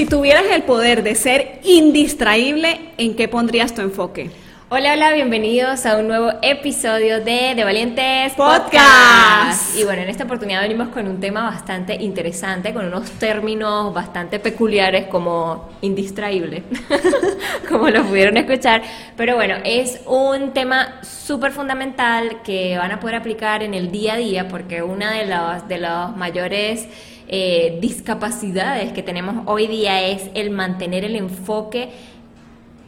Si tuvieras el poder de ser indistraíble, ¿en qué pondrías tu enfoque? Hola, hola, bienvenidos a un nuevo episodio de De Valientes Podcast. Y bueno, en esta oportunidad venimos con un tema bastante interesante, con unos términos bastante peculiares como indistraíble, como lo pudieron escuchar. Pero bueno, es un tema súper fundamental que van a poder aplicar en el día a día porque una de los, de los mayores eh, discapacidades que tenemos hoy día es el mantener el enfoque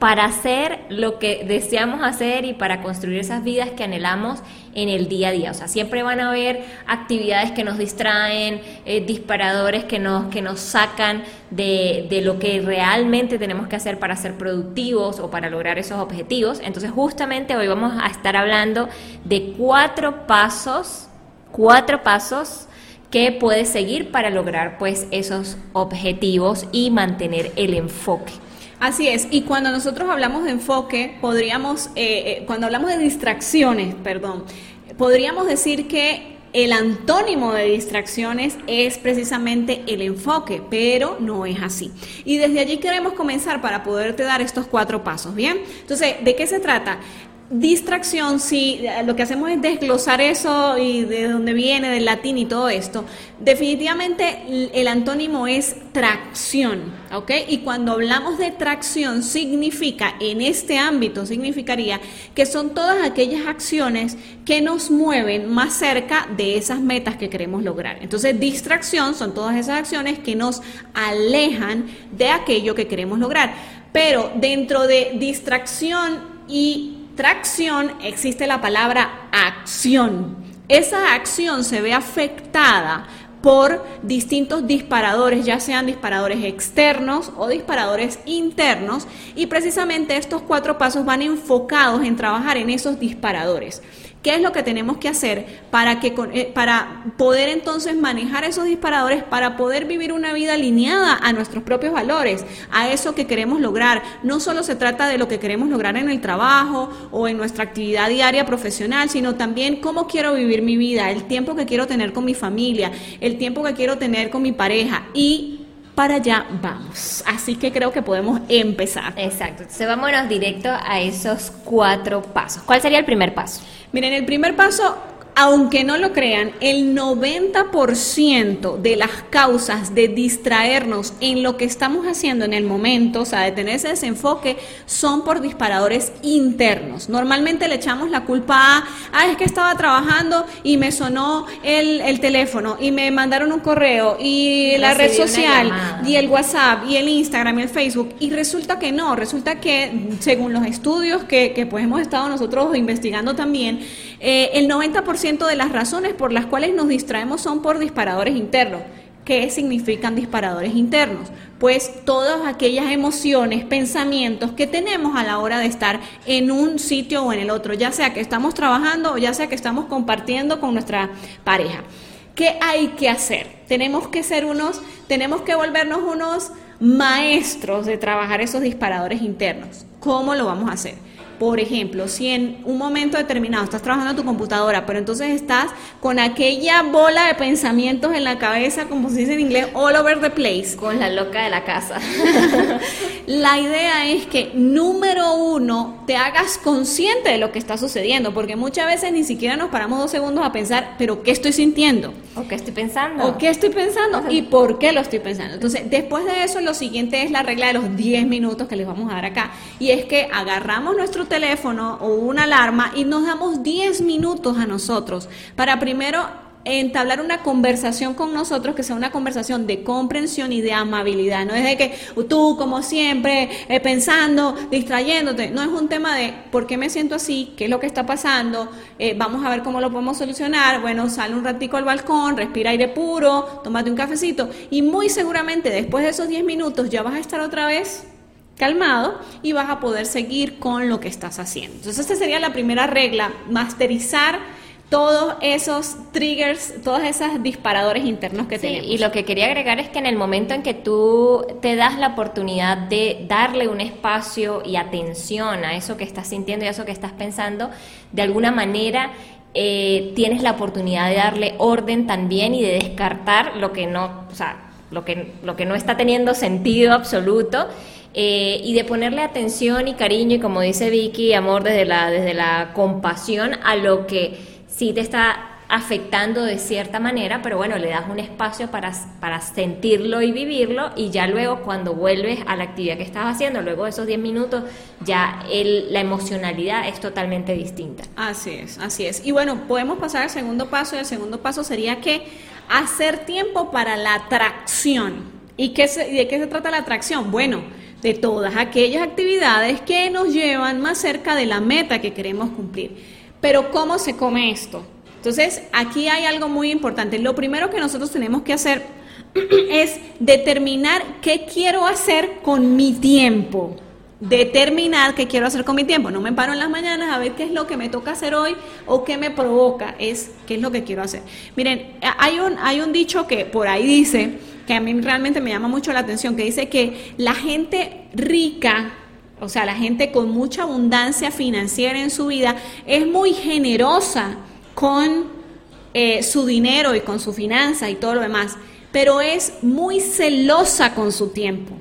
para hacer lo que deseamos hacer y para construir esas vidas que anhelamos en el día a día. O sea, siempre van a haber actividades que nos distraen, eh, disparadores que nos, que nos sacan de, de, lo que realmente tenemos que hacer para ser productivos o para lograr esos objetivos. Entonces, justamente hoy vamos a estar hablando de cuatro pasos, cuatro pasos que puedes seguir para lograr pues esos objetivos y mantener el enfoque. Así es, y cuando nosotros hablamos de enfoque, podríamos, eh, eh, cuando hablamos de distracciones, perdón, podríamos decir que el antónimo de distracciones es precisamente el enfoque, pero no es así. Y desde allí queremos comenzar para poderte dar estos cuatro pasos, ¿bien? Entonces, ¿de qué se trata? Distracción, si lo que hacemos es desglosar eso y de dónde viene, del latín y todo esto, definitivamente el antónimo es tracción, ¿ok? Y cuando hablamos de tracción significa, en este ámbito significaría que son todas aquellas acciones que nos mueven más cerca de esas metas que queremos lograr. Entonces, distracción son todas esas acciones que nos alejan de aquello que queremos lograr. Pero dentro de distracción y tracción existe la palabra acción. Esa acción se ve afectada por distintos disparadores, ya sean disparadores externos o disparadores internos, y precisamente estos cuatro pasos van enfocados en trabajar en esos disparadores. ¿Qué es lo que tenemos que hacer para, que, eh, para poder entonces manejar esos disparadores, para poder vivir una vida alineada a nuestros propios valores, a eso que queremos lograr? No solo se trata de lo que queremos lograr en el trabajo o en nuestra actividad diaria profesional, sino también cómo quiero vivir mi vida, el tiempo que quiero tener con mi familia, el tiempo que quiero tener con mi pareja y para allá vamos. Así que creo que podemos empezar. Exacto. Entonces vámonos directo a esos cuatro pasos. ¿Cuál sería el primer paso? Miren, el primer paso aunque no lo crean, el 90% de las causas de distraernos en lo que estamos haciendo en el momento, o sea, de tener ese desenfoque, son por disparadores internos. Normalmente le echamos la culpa a, ah, es que estaba trabajando y me sonó el, teléfono y me mandaron un correo y la red social y el WhatsApp y el Instagram y el Facebook. Y resulta que no, resulta que según los estudios que, que pues hemos estado nosotros investigando también, eh, el 90% de las razones por las cuales nos distraemos son por disparadores internos. ¿Qué significan disparadores internos? Pues todas aquellas emociones, pensamientos que tenemos a la hora de estar en un sitio o en el otro, ya sea que estamos trabajando o ya sea que estamos compartiendo con nuestra pareja. ¿Qué hay que hacer? Tenemos que ser unos, tenemos que volvernos unos maestros de trabajar esos disparadores internos. ¿Cómo lo vamos a hacer? Por ejemplo, si en un momento determinado estás trabajando en tu computadora, pero entonces estás con aquella bola de pensamientos en la cabeza, como se dice en inglés, all over the place. Con la loca de la casa. la idea es que, número uno, te hagas consciente de lo que está sucediendo, porque muchas veces ni siquiera nos paramos dos segundos a pensar, pero ¿qué estoy sintiendo? ¿O qué estoy pensando? ¿O qué estoy pensando? ¿Y por qué lo estoy pensando? Entonces, después de eso, lo siguiente es la regla de los 10 minutos que les vamos a dar acá. Y es que agarramos nuestro teléfono o una alarma y nos damos 10 minutos a nosotros para primero entablar una conversación con nosotros que sea una conversación de comprensión y de amabilidad. No es de que tú, como siempre, eh, pensando, distrayéndote. No es un tema de por qué me siento así, qué es lo que está pasando, eh, vamos a ver cómo lo podemos solucionar. Bueno, sale un ratico al balcón, respira aire puro, tómate un cafecito y muy seguramente después de esos 10 minutos ya vas a estar otra vez calmado y vas a poder seguir con lo que estás haciendo. Entonces, esta sería la primera regla, masterizar todos esos triggers, todos esos disparadores internos que sí, tenemos. Y lo que quería agregar es que en el momento en que tú te das la oportunidad de darle un espacio y atención a eso que estás sintiendo y a eso que estás pensando, de alguna manera eh, tienes la oportunidad de darle orden también y de descartar lo que no, o sea, lo que, lo que no está teniendo sentido absoluto. Eh, y de ponerle atención y cariño y como dice Vicky, amor desde la, desde la compasión a lo que sí te está afectando de cierta manera, pero bueno, le das un espacio para, para sentirlo y vivirlo y ya luego cuando vuelves a la actividad que estás haciendo, luego de esos 10 minutos, ya el, la emocionalidad es totalmente distinta. Así es, así es. Y bueno, podemos pasar al segundo paso y el segundo paso sería que hacer tiempo para la atracción. ¿Y qué de qué se trata la atracción? Bueno, de todas aquellas actividades que nos llevan más cerca de la meta que queremos cumplir. Pero ¿cómo se come esto? Entonces, aquí hay algo muy importante. Lo primero que nosotros tenemos que hacer es determinar qué quiero hacer con mi tiempo. Determinar qué quiero hacer con mi tiempo. No me paro en las mañanas a ver qué es lo que me toca hacer hoy o qué me provoca. Es qué es lo que quiero hacer. Miren, hay un, hay un dicho que por ahí dice, que a mí realmente me llama mucho la atención, que dice que la gente rica o sea, la gente con mucha abundancia financiera en su vida es muy generosa con eh, su dinero y con su finanza y todo lo demás, pero es muy celosa con su tiempo,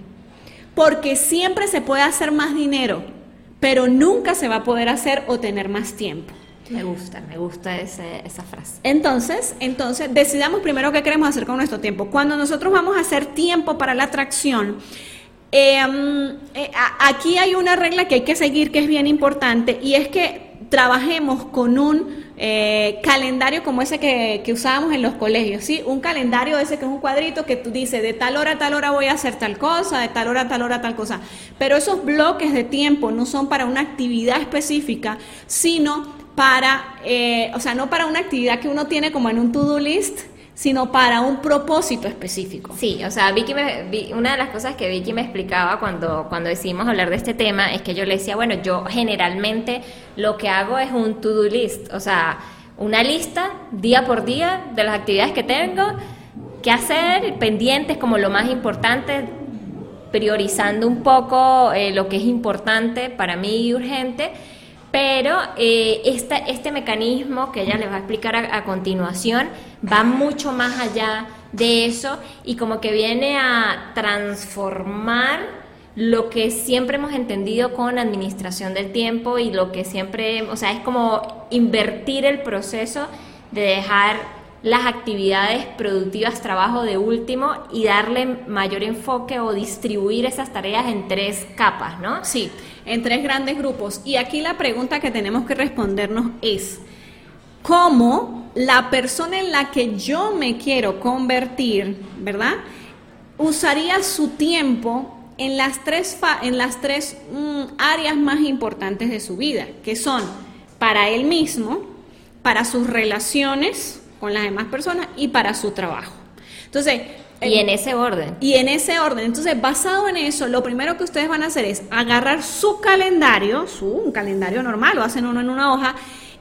porque siempre se puede hacer más dinero, pero nunca se va a poder hacer o tener más tiempo. Me gusta, me gusta esa frase. Entonces, entonces, decidamos primero qué queremos hacer con nuestro tiempo. Cuando nosotros vamos a hacer tiempo para la atracción, Em, eh, aquí hay una regla que hay que seguir que es bien importante y es que trabajemos con un eh, calendario como ese que, que, usábamos en los colegios, ¿sí? Un calendario ese que es un cuadrito que tú dices, de tal hora a tal hora voy a hacer tal cosa, de tal hora a tal hora tal cosa. Pero esos bloques de tiempo no son para una actividad específica, sino para, eh, o sea, no para una actividad que uno tiene como en un to-do list, sino para un propósito específico. Sí, o sea, Vicky me, una de las cosas que Vicky me explicaba cuando, cuando decidimos hablar de este tema es que yo le decía, bueno, yo generalmente lo que hago es un to-do list, o sea, una lista día por día de las actividades que tengo, qué hacer, pendientes como lo más importante, priorizando un poco eh, lo que es importante para mí y urgente pero eh, este mecanismo que ella les va a explicar a, continuación va mucho más allá de eso y como que viene a transformar lo que siempre hemos entendido con administración del tiempo y lo que siempre, o sea, es como invertir el proceso de dejar las actividades productivas, trabajo de último y darle mayor enfoque o distribuir esas tareas en tres capas, ¿no? Sí, en tres grandes grupos. Y aquí la pregunta que tenemos que respondernos es, ¿cómo la persona en la que yo me quiero convertir, ¿verdad? Usaría su tiempo en las tres, en las tres mm, áreas más importantes de su vida, que son para él mismo, para sus relaciones, con las demás personas y para su trabajo. Entonces, y en ese orden. Y en ese orden. Entonces, basado en eso, lo primero que ustedes van a hacer es agarrar su calendario, su un calendario normal, lo hacen uno en una hoja,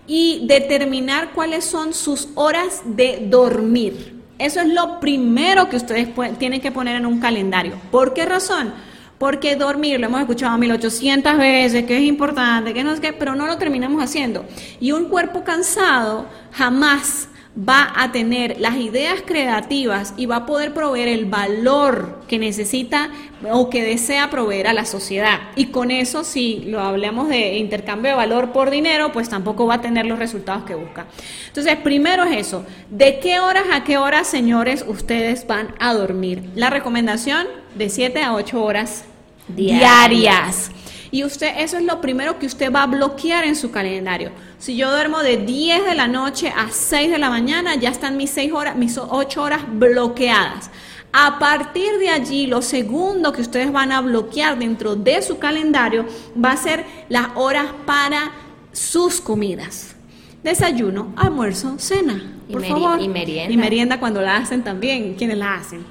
y determinar cuáles son sus horas de dormir. Eso es lo primero que ustedes tienen que poner en un calendario. ¿Por qué razón? Porque dormir, lo hemos escuchado 1800 veces, que es importante, que no es que, pero no lo terminamos haciendo. Y un cuerpo cansado jamás va a tener las ideas creativas y va a poder proveer el valor que necesita o que desea proveer a la sociedad. Y con eso, si lo hablamos de intercambio de valor por dinero, pues tampoco va a tener los resultados que busca. Entonces, primero es eso. ¿De qué horas a qué horas, señores, ustedes van a dormir? La recomendación de 7 a 8 horas diarias. Y usted, eso es lo primero que usted va a bloquear en su calendario. Si yo duermo de 10 de la noche a 6 de la mañana, ya están mis 6 horas, mis 8 horas bloqueadas. A partir de allí, lo segundo que ustedes van a bloquear dentro de su calendario va a ser las horas para sus comidas. Desayuno, almuerzo, cena, por favor. Y merienda. Y merienda cuando la hacen también, quienes la hacen.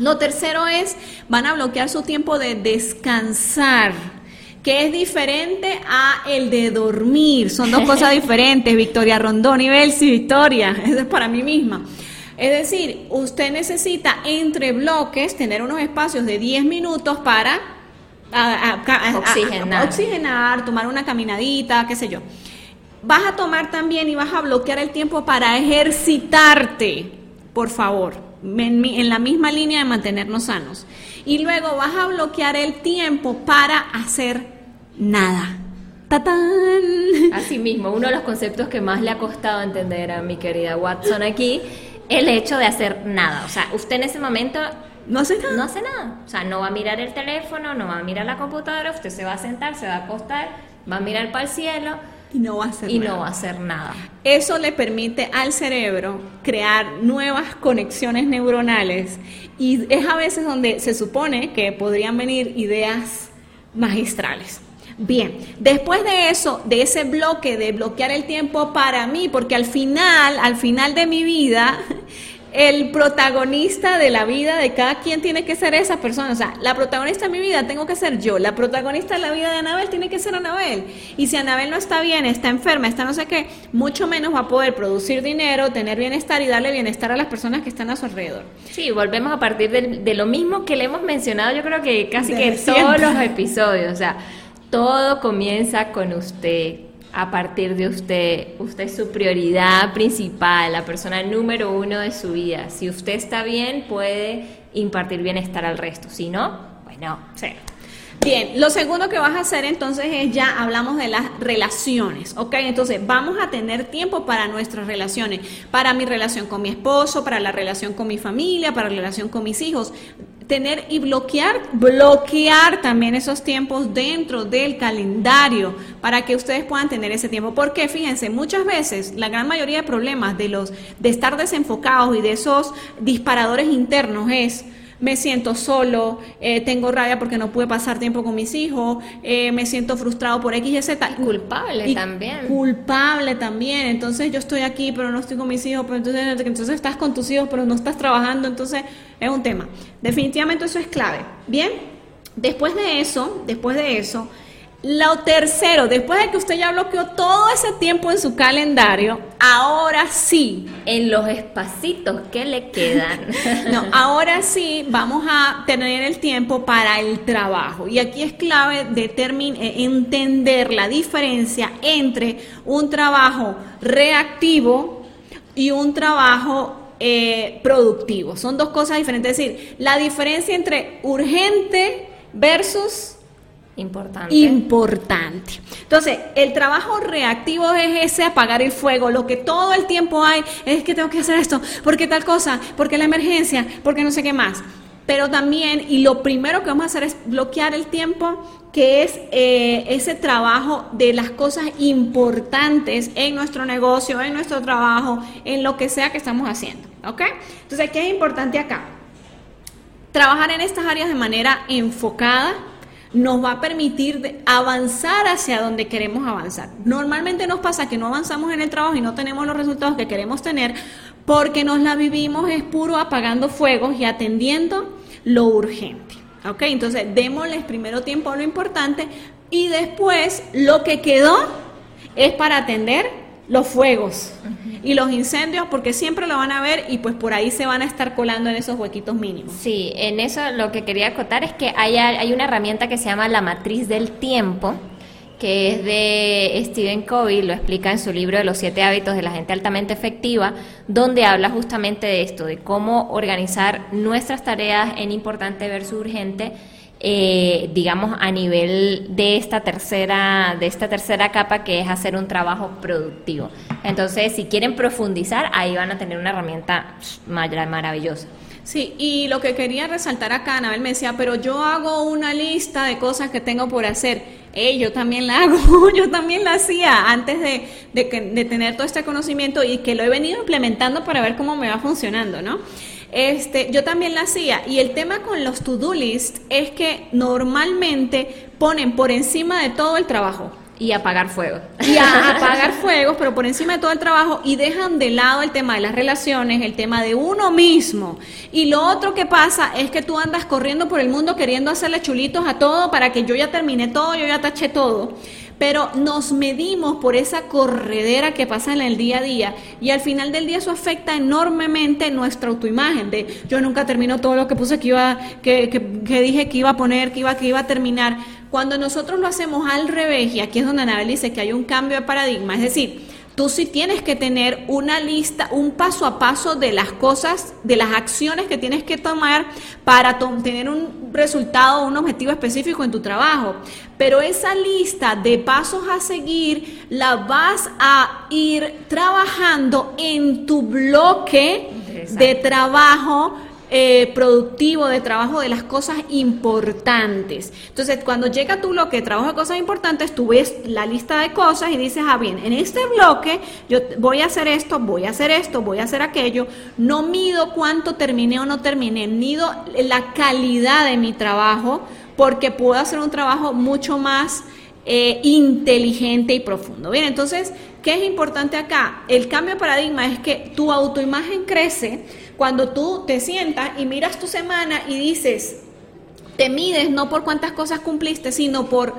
Lo tercero es, van a bloquear su tiempo de descansar que es diferente a el de dormir. Son dos cosas diferentes, Victoria Rondón y Belsi, Victoria, eso es para mí misma. Es decir, usted necesita entre bloques tener unos espacios de 10 minutos para oxigenar. oxigenar, tomar una caminadita, qué sé yo. Vas a tomar también y vas a bloquear el tiempo para ejercitarte, por favor, en, la misma línea de mantenernos sanos. Y luego vas a bloquear el tiempo para hacer nada. ¡Tatán! Así mismo, uno de los conceptos que más le ha costado entender a mi querida Watson aquí, el hecho de hacer nada. O sea, usted en ese momento no hace nada. No hace nada. O sea, no va a mirar el teléfono, no va a mirar la computadora, usted se va a sentar, se va a acostar, va a mirar para el cielo. Y no va a hacer y nada. no va a hacer nada. Eso le permite al cerebro crear nuevas conexiones neuronales y es a veces donde se supone que podrían venir ideas magistrales. Bien, después de eso, de ese bloque, de bloquear el tiempo para mí, porque al final, al final de mi vida, el protagonista de la vida de cada quien tiene que ser esa persona. O sea, la protagonista de mi vida tengo que ser yo. La protagonista de la vida de Anabel tiene que ser Anabel. Y si Anabel no está bien, está enferma, está no sé qué, mucho menos va a poder producir dinero, tener bienestar y darle bienestar a las personas que están a su alrededor. Sí, volvemos a partir de, lo mismo que le hemos mencionado, yo creo que casi que todos los episodios. O sea, todo comienza con usted a partir de usted. Usted es su prioridad principal, la persona número uno de su vida. Si usted está bien, puede impartir bienestar al resto. Si no, bueno, cero. Bien, lo segundo que vas a hacer entonces es ya hablamos de las relaciones, ¿ok? Entonces vamos a tener tiempo para nuestras relaciones, para mi relación con mi esposo, para la relación con mi familia, para la relación con mis hijos tener y bloquear, bloquear también esos tiempos dentro del calendario para que ustedes puedan tener ese tiempo. Porque fíjense, muchas veces la gran mayoría de problemas de los de estar desenfocados y de esos disparadores internos es me siento solo, eh, tengo rabia porque no pude pasar tiempo con mis hijos, eh, me siento frustrado por X y Z. culpable también. Culpable también. Entonces yo estoy aquí, pero no estoy con mis hijos, pero entonces, entonces estás con tus hijos, pero no estás trabajando, entonces es un tema. Definitivamente eso es clave. Bien, después de eso, después de eso, lo tercero, después de que usted ya bloqueó todo ese tiempo en su calendario, ahora sí. En los espacitos que le quedan. no, ahora sí vamos a tener el tiempo para el trabajo. Y aquí es clave eh, entender la diferencia entre un trabajo reactivo y un trabajo eh, productivo. Son dos cosas diferentes. Es decir, la diferencia entre urgente versus Importante. Importante. Entonces, el trabajo reactivo es ese apagar el fuego. Lo que todo el tiempo hay es que tengo que hacer esto, porque tal cosa, porque la emergencia, porque no sé qué más. Pero también, y lo primero que vamos a hacer es bloquear el tiempo, que es eh, ese trabajo de las cosas importantes en nuestro negocio, en nuestro trabajo, en lo que sea que estamos haciendo. ¿Ok? Entonces, ¿qué es importante acá? Trabajar en estas áreas de manera enfocada, nos va a permitir avanzar hacia donde queremos avanzar. Normalmente nos pasa que no avanzamos en el trabajo y no tenemos los resultados que queremos tener porque nos la vivimos es puro apagando fuegos y atendiendo lo urgente. ¿Ok? Entonces, démosles primero tiempo a lo importante y después lo que quedó es para atender los fuegos y los incendios porque siempre lo van a ver y pues por ahí se van a estar colando en esos huequitos mínimos. Sí, en eso lo que quería acotar es que hay, hay una herramienta que se llama la matriz del tiempo que es de Stephen Covey, lo explica en su libro de los siete hábitos de la gente altamente efectiva, donde habla justamente de esto, de cómo organizar nuestras tareas en importante versus urgente eh, digamos, a nivel de esta tercera, de esta tercera capa que es hacer un trabajo productivo. Entonces, si quieren profundizar, ahí van a tener una herramienta maravillosa. Sí, y lo que quería resaltar acá, Anabel me decía, pero yo hago una lista de cosas que tengo por hacer. Eh, yo también la hago, yo también la hacía antes de, de, de tener todo este conocimiento y que lo he venido implementando para ver cómo me va funcionando, ¿no? Este, yo también la hacía. Y el tema con los to-do list es que normalmente ponen por encima de todo el trabajo. Y apagar fuego. Y a apagar fuegos, pero por encima de todo el trabajo y dejan de lado el tema de las relaciones, el tema de uno mismo. Y lo otro que pasa es que tú andas corriendo por el mundo queriendo hacerle chulitos a todo para que yo ya terminé todo, yo ya taché todo pero nos medimos por esa corredera que pasa en el día a día y al final del día eso afecta enormemente nuestra autoimagen de yo nunca termino todo lo que puse que iba que, que, dije que iba a poner que iba que iba a terminar cuando nosotros lo hacemos al revés y aquí es donde Anabel dice que hay un cambio de paradigma es decir tú sí tienes que tener una lista, un paso a paso de las cosas, de las acciones que tienes que tomar para tener un resultado, un objetivo específico en tu trabajo. Pero esa lista de pasos a seguir la vas a ir trabajando en tu bloque de trabajo eh, productivo, de trabajo de las cosas importantes. Entonces, cuando llega tu bloque de trabajo de cosas importantes, tú ves la lista de cosas y dices, ah, bien, en este bloque yo voy a hacer esto, voy a hacer esto, voy a hacer aquello. No mido cuánto terminé o no terminé, mido la calidad de mi trabajo porque puedo hacer un trabajo mucho más eh, inteligente y profundo. Bien, entonces, ¿qué es importante acá? El cambio de paradigma es que tu autoimagen crece cuando tú te sientas y miras tu semana y dices, te mides no por cuántas cosas cumpliste, sino por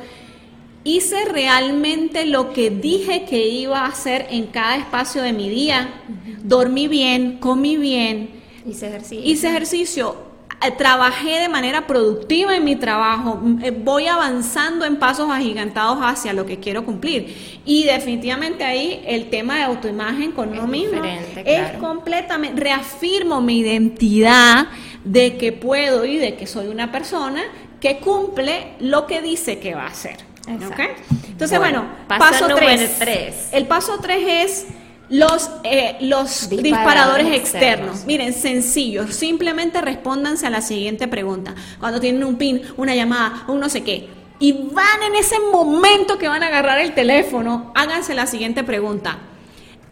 hice realmente lo que dije que iba a hacer en cada espacio de mi día, dormí bien, comí bien, hice ejercicio. Hice ejercicio trabajé de manera productiva en mi trabajo, eh, voy avanzando en pasos agigantados hacia lo que quiero cumplir. Y definitivamente ahí el tema de autoimagen con uno mismo es completamente, reafirmo mi identidad de que puedo y de que soy una persona que cumple lo que dice que va a hacer. Entonces, bueno, paso 3. El paso 3 es los, eh, los disparadores, externos. Miren, sencillo. Simplemente respóndanse a la siguiente pregunta. Cuando tienen un pin, una llamada, un no sé qué. Y van en ese momento que van a agarrar el teléfono, háganse la siguiente pregunta.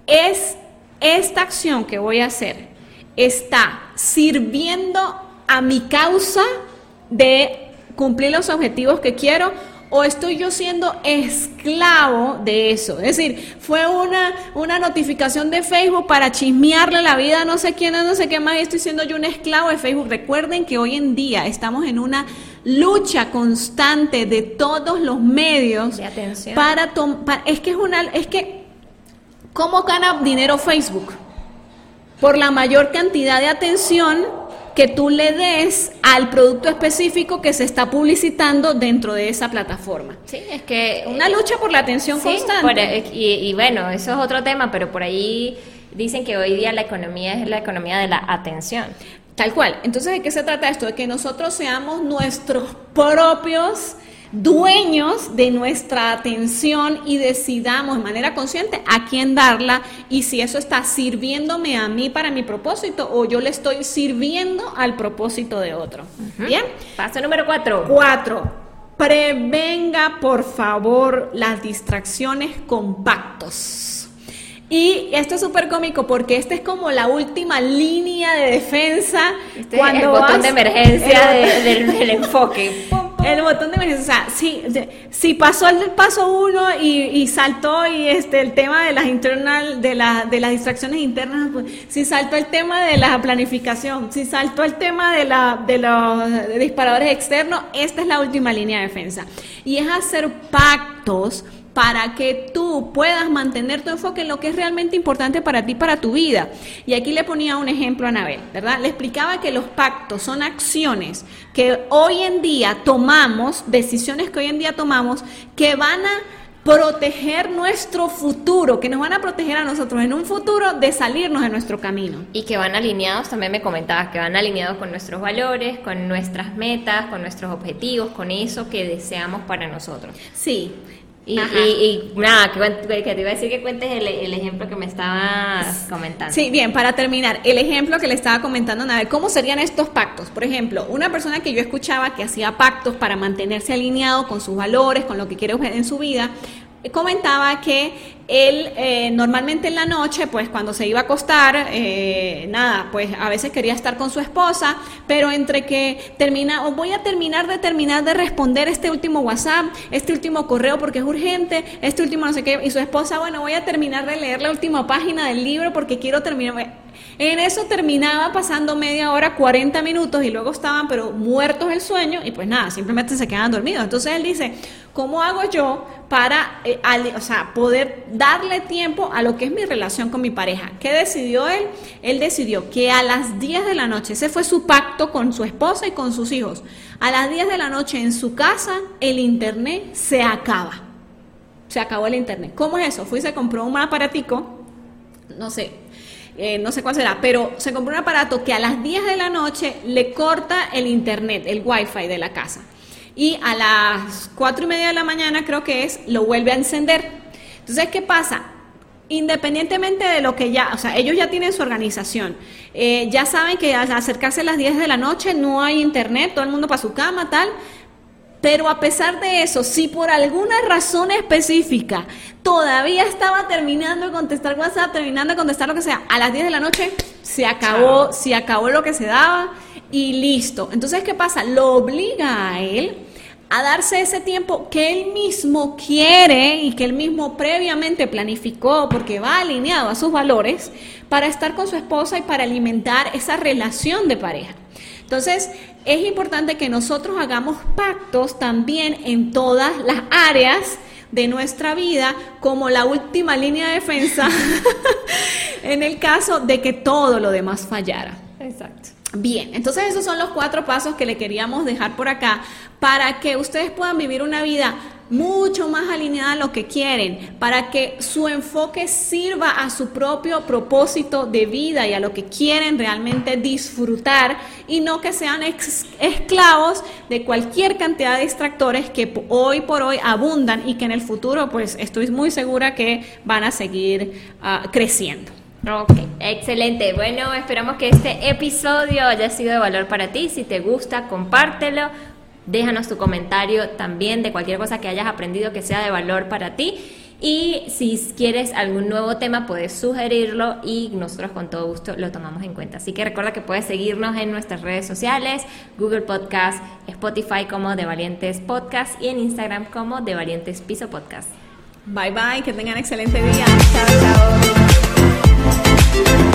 ¿Es esta acción que voy a hacer, está sirviendo a mi causa de cumplir los objetivos que quiero o estoy yo siendo esclavo de eso. Es decir, fue una, una notificación de Facebook para chismearle la vida a no sé quién, a no sé qué más, y estoy siendo yo un esclavo de Facebook. Recuerden que hoy en día estamos en una lucha constante de todos los medios de atención. para tomar, es que es una, es que, ¿cómo gana dinero Facebook? Por la mayor cantidad de atención que tú le des al producto específico que se está publicitando dentro de esa plataforma. Sí, es que... Una lucha por la atención constante. y, bueno, eso es otro tema, pero por ahí dicen que hoy día la economía es la economía de la atención. Tal cual. Entonces, ¿de qué se trata esto? De que nosotros seamos nuestros propios dueños de nuestra atención y decidamos de manera consciente a quién darla y si eso está sirviéndome a mí para mi propósito o yo le estoy sirviendo al propósito de otro. Bien. Paso número cuatro. Cuatro. Prevenga, por favor, las distracciones compactos. Y esto es súper cómico porque esta es como la última línea de defensa. Este cuando el botón de emergencia del, enfoque. El botón de emergencia, o sea, si, pasó el paso uno y, saltó y este el tema de las internal, de, la, de las distracciones internas, pues, si saltó el tema de la planificación, si saltó el tema de, la, de los disparadores externos, esta es la última línea de defensa. Y es hacer pactos para que tú puedas mantener tu enfoque en lo que es realmente importante para ti, para tu vida. Y aquí le ponía un ejemplo a Anabel, ¿verdad? Le explicaba que los pactos son acciones que hoy en día tomamos, decisiones que hoy en día tomamos, que van a proteger nuestro futuro, que nos van a proteger a nosotros en un futuro de salirnos de nuestro camino. Y que van alineados, también me comentabas, que van alineados con nuestros valores, con nuestras metas, con nuestros objetivos, con eso que deseamos para nosotros. Sí, Y, y, nada, que, te iba a decir que cuentes el, el, ejemplo que me estabas comentando. Sí, bien, para terminar, el ejemplo que le estaba comentando, nada, ¿cómo serían estos pactos? Por ejemplo, una persona que yo escuchaba que hacía pactos para mantenerse alineado con sus valores, con lo que quiere en su vida, comentaba que él eh, normalmente en la noche, pues cuando se iba a acostar, eh, nada, pues a veces quería estar con su esposa, pero entre que termina, o voy a terminar de terminar de responder este último WhatsApp, este último correo porque es urgente, este último no sé qué, y su esposa, bueno, voy a terminar de leer la última página del libro porque quiero terminar. En eso terminaba pasando media hora, 40 minutos y luego estaban pero muertos el sueño y pues nada, simplemente se quedaban dormidos. Entonces él dice, ¿cómo hago yo para eh, poder darle tiempo a lo que es mi relación con mi pareja? ¿Qué decidió él? Él decidió que a las 10 de la noche, ese fue su pacto con su esposa y con sus hijos, a las 10 de la noche en su casa el internet se acaba. Se acabó el internet. ¿Cómo es eso? Fui y se compró un aparatico, no sé, eh, no sé cuál será, pero se compró un aparato que a las 10 de la noche le corta el internet, el wifi de la casa. Y a las 4 y media de la mañana, creo que es, lo vuelve a encender. Entonces, ¿qué pasa? Independientemente de lo que ya, o sea, ellos ya tienen su organización, eh, ya saben que al acercarse a las 10 de la noche no hay internet, todo el mundo para su cama, tal, pero a pesar de eso, si por alguna razón específica todavía estaba terminando de contestar WhatsApp, terminando de contestar lo que sea, a las 10 de la noche se acabó, se acabó lo que se daba y listo. Entonces, ¿qué pasa? Lo obliga a él a darse ese tiempo que él mismo quiere y que él mismo previamente planificó porque va alineado a sus valores para estar con su esposa y para alimentar esa relación de pareja. Entonces, es importante que nosotros hagamos pactos también en todas las áreas de nuestra vida como la última línea de defensa en el caso de que todo lo demás fallara. Exacto. Bien, entonces esos son los cuatro pasos que le queríamos dejar por acá para que ustedes puedan vivir una vida mucho más alineada a lo que quieren, para que su enfoque sirva a su propio propósito de vida y a lo que quieren realmente disfrutar y no que sean esclavos de cualquier cantidad de distractores que hoy por hoy abundan y que en el futuro pues estoy muy segura que van a seguir ah, creciendo. Ok, excelente. Bueno, esperamos que este episodio haya sido de valor para ti. Si te gusta, compártelo. Déjanos tu comentario también de cualquier cosa que hayas aprendido que sea de valor para ti. Y si quieres algún nuevo tema, puedes sugerirlo y nosotros con todo gusto lo tomamos en cuenta. Así que recuerda que puedes seguirnos en nuestras redes sociales, Google Podcast, Spotify como De Valientes Podcast y en Instagram como De Valientes Piso Podcast. Bye bye, que tengan excelente día. Chao, chao.